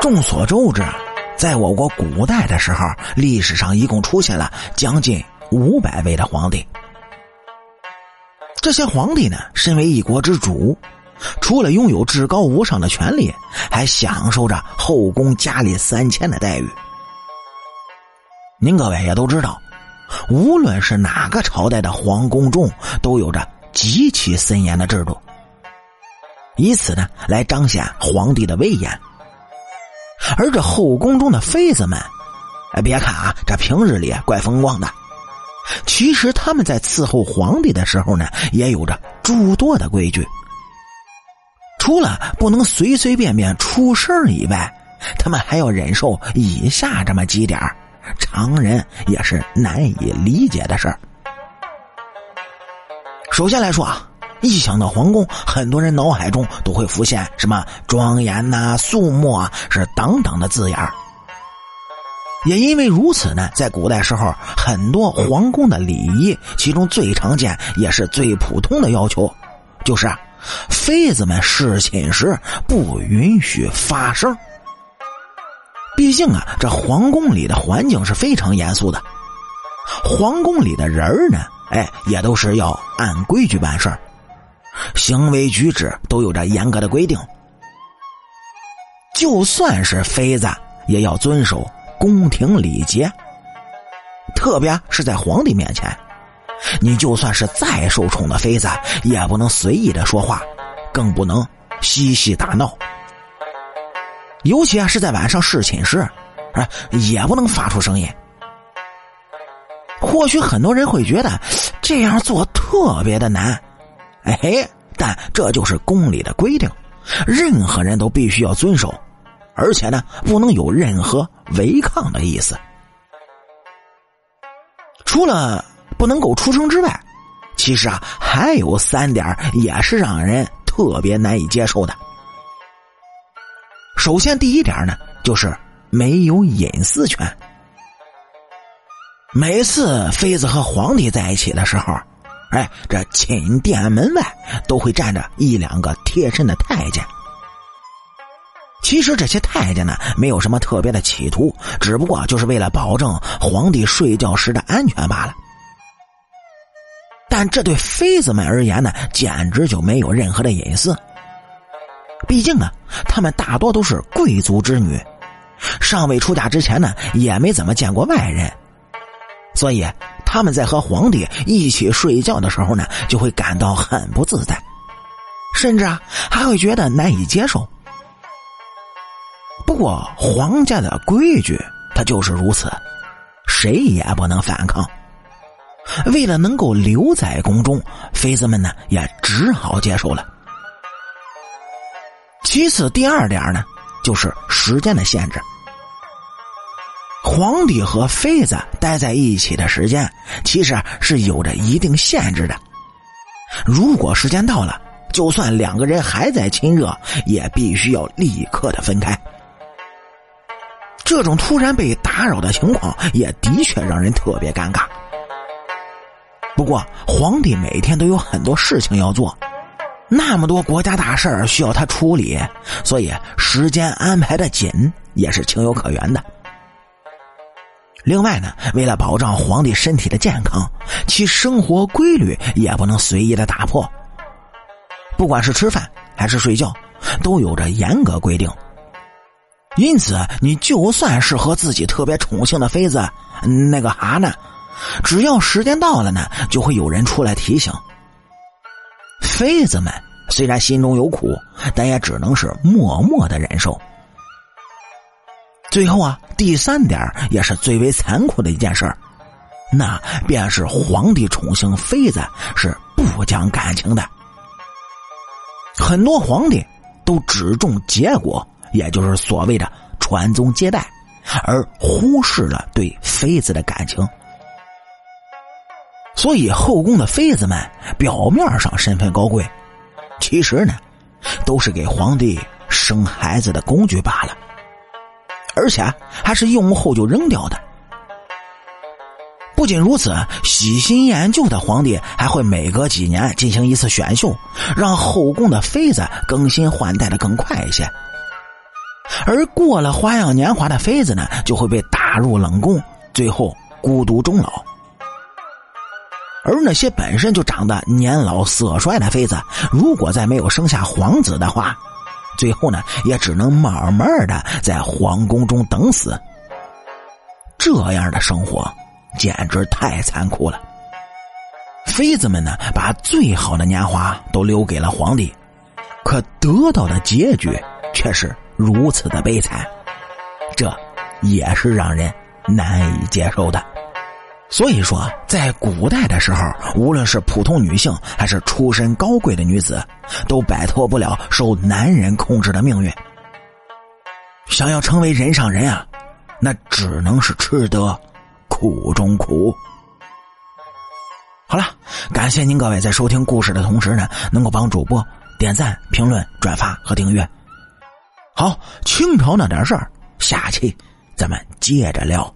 众所周知，在我国古代的时候，历史上一共出现了将近五百位的皇帝。这些皇帝呢，身为一国之主，除了拥有至高无上的权利，还享受着后宫佳丽三千的待遇。您各位也都知道，无论是哪个朝代的皇宫中，都有着极其森严的制度，以此呢来彰显皇帝的威严。而这后宫中的妃子们，哎，别看啊，这平日里怪风光的，其实他们在伺候皇帝的时候呢，也有着诸多的规矩。除了不能随随便便出事以外，他们还要忍受以下这么几点常人也是难以理解的事儿。首先来说啊。一想到皇宫，很多人脑海中都会浮现什么庄严呐、肃穆啊，是等等的字眼也因为如此呢，在古代时候，很多皇宫的礼仪，其中最常见也是最普通的要求，就是啊，妃子们侍寝时不允许发声。毕竟啊，这皇宫里的环境是非常严肃的，皇宫里的人呢，哎，也都是要按规矩办事儿。行为举止都有着严格的规定，就算是妃子也要遵守宫廷礼节。特别是在皇帝面前，你就算是再受宠的妃子，也不能随意的说话，更不能嬉戏打闹。尤其啊是在晚上侍寝时，啊也不能发出声音。或许很多人会觉得这样做特别的难。哎嘿，但这就是宫里的规定，任何人都必须要遵守，而且呢，不能有任何违抗的意思。除了不能够出声之外，其实啊，还有三点也是让人特别难以接受的。首先，第一点呢，就是没有隐私权。每次妃子和皇帝在一起的时候。哎，这寝殿门外都会站着一两个贴身的太监。其实这些太监呢，没有什么特别的企图，只不过就是为了保证皇帝睡觉时的安全罢了。但这对妃子们而言呢，简直就没有任何的隐私。毕竟啊，他们大多都是贵族之女，尚未出嫁之前呢，也没怎么见过外人，所以。他们在和皇帝一起睡觉的时候呢，就会感到很不自在，甚至啊还会觉得难以接受。不过皇家的规矩它就是如此，谁也不能反抗。为了能够留在宫中，妃子们呢也只好接受了。其次，第二点呢，就是时间的限制。皇帝和妃子待在一起的时间，其实是有着一定限制的。如果时间到了，就算两个人还在亲热，也必须要立刻的分开。这种突然被打扰的情况，也的确让人特别尴尬。不过，皇帝每天都有很多事情要做，那么多国家大事需要他处理，所以时间安排的紧也是情有可原的。另外呢，为了保障皇帝身体的健康，其生活规律也不能随意的打破。不管是吃饭还是睡觉，都有着严格规定。因此，你就算是和自己特别宠幸的妃子那个哈呢，只要时间到了呢，就会有人出来提醒。妃子们虽然心中有苦，但也只能是默默的忍受。最后啊，第三点也是最为残酷的一件事那便是皇帝宠幸妃子是不讲感情的。很多皇帝都只重结果，也就是所谓的传宗接代，而忽视了对妃子的感情。所以后宫的妃子们表面上身份高贵，其实呢，都是给皇帝生孩子的工具罢了。而且还是用后就扔掉的。不仅如此，喜新厌旧的皇帝还会每隔几年进行一次选秀，让后宫的妃子更新换代的更快一些。而过了花样年华的妃子呢，就会被打入冷宫，最后孤独终老。而那些本身就长得年老色衰的妃子，如果再没有生下皇子的话，最后呢，也只能慢慢的在皇宫中等死。这样的生活简直太残酷了。妃子们呢，把最好的年华都留给了皇帝，可得到的结局却是如此的悲惨，这也是让人难以接受的。所以说，在古代的时候，无论是普通女性还是出身高贵的女子，都摆脱不了受男人控制的命运。想要成为人上人啊，那只能是吃得苦中苦。好了，感谢您各位在收听故事的同时呢，能够帮主播点赞、评论、转发和订阅。好，清朝那点事儿，下期咱们接着聊。